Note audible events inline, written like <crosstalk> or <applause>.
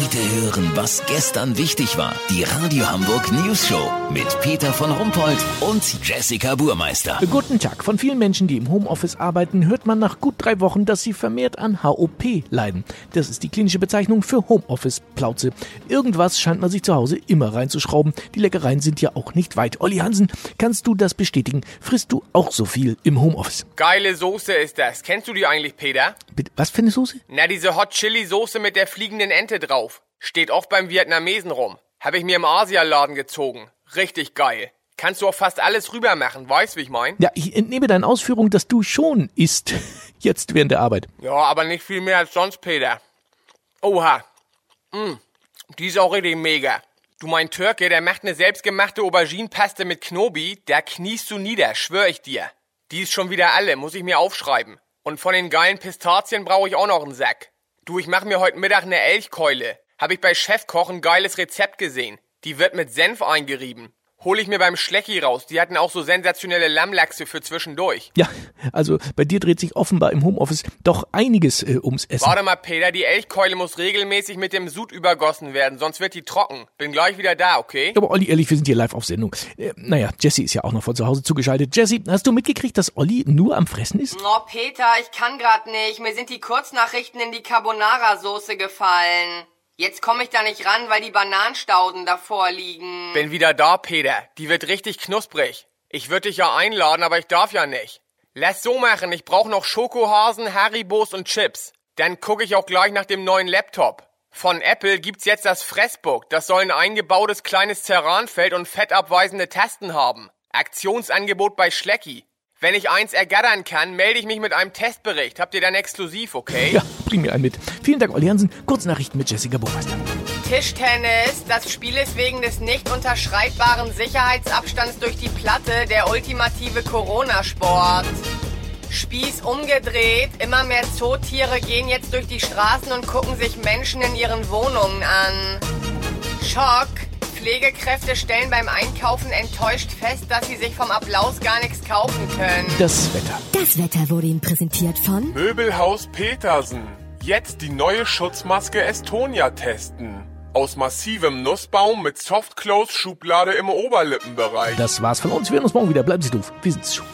Heute hören, was gestern wichtig war. Die Radio Hamburg News Show mit Peter von Rumpold und Jessica Burmeister. Guten Tag. Von vielen Menschen, die im Homeoffice arbeiten, hört man nach gut drei Wochen, dass sie vermehrt an HOP leiden. Das ist die klinische Bezeichnung für Homeoffice-Plauze. Irgendwas scheint man sich zu Hause immer reinzuschrauben. Die Leckereien sind ja auch nicht weit. Olli Hansen, kannst du das bestätigen? Frisst du auch so viel im Homeoffice? Geile Soße ist das. Kennst du die eigentlich, Peter? Was für eine Soße? Na, diese Hot Chili Soße mit der fliegenden Ente drauf. Steht oft beim Vietnamesen rum. Hab ich mir im Asialaden gezogen. Richtig geil. Kannst du auch fast alles rüber machen, weißt wie ich mein? Ja, ich entnehme deinen Ausführungen, dass du schon isst. <laughs> Jetzt während der Arbeit. Ja, aber nicht viel mehr als sonst, Peter. Oha. Mm, die ist auch richtig mega. Du mein Türke, der macht eine selbstgemachte Auberginenpaste mit Knobi, da kniest du nieder, schwör ich dir. Die ist schon wieder alle, muss ich mir aufschreiben. Und von den geilen Pistazien brauche ich auch noch einen Sack. Du, ich mache mir heute Mittag eine Elchkeule. Hab ich bei Chefkoch ein geiles Rezept gesehen. Die wird mit Senf eingerieben. Hol ich mir beim Schlecki raus. Die hatten auch so sensationelle Lammlachse für zwischendurch. Ja, also bei dir dreht sich offenbar im Homeoffice doch einiges äh, ums Essen. Warte mal, Peter, die Elchkeule muss regelmäßig mit dem Sud übergossen werden, sonst wird die trocken. Bin gleich wieder da, okay? Aber Olli, ehrlich, wir sind hier live auf Sendung. Äh, naja, Jessie ist ja auch noch von zu Hause zugeschaltet. Jessie, hast du mitgekriegt, dass Olli nur am Fressen ist? Oh, Peter, ich kann grad nicht. Mir sind die Kurznachrichten in die Carbonara-Soße gefallen. Jetzt komme ich da nicht ran, weil die Bananenstauden davor liegen. Bin wieder da, Peter. Die wird richtig knusprig. Ich würde dich ja einladen, aber ich darf ja nicht. Lass so machen, ich brauche noch Schokohasen, Haribos und Chips. Dann gucke ich auch gleich nach dem neuen Laptop. Von Apple gibt's jetzt das Fressbook. Das soll ein eingebautes kleines Terranfeld und fettabweisende Tasten haben. Aktionsangebot bei Schlecki. Wenn ich eins ergattern kann, melde ich mich mit einem Testbericht. Habt ihr dann exklusiv, okay? Ja, bring mir einen mit. Vielen Dank, Olli Hansen. Kurznachrichten mit Jessica Burmeister. Tischtennis. Das Spiel ist wegen des nicht unterschreibbaren Sicherheitsabstands durch die Platte der ultimative Corona-Sport. Spieß umgedreht. Immer mehr Zootiere gehen jetzt durch die Straßen und gucken sich Menschen in ihren Wohnungen an. Schock. Pflegekräfte stellen beim Einkaufen enttäuscht fest, dass sie sich vom Applaus gar nichts kaufen können. Das Wetter. Das Wetter wurde Ihnen präsentiert von Möbelhaus Petersen. Jetzt die neue Schutzmaske Estonia testen. Aus massivem Nussbaum mit Softclose-Schublade im Oberlippenbereich. Das war's von uns. Wir hören uns morgen wieder. Bleiben Sie doof. Wir sind's schon.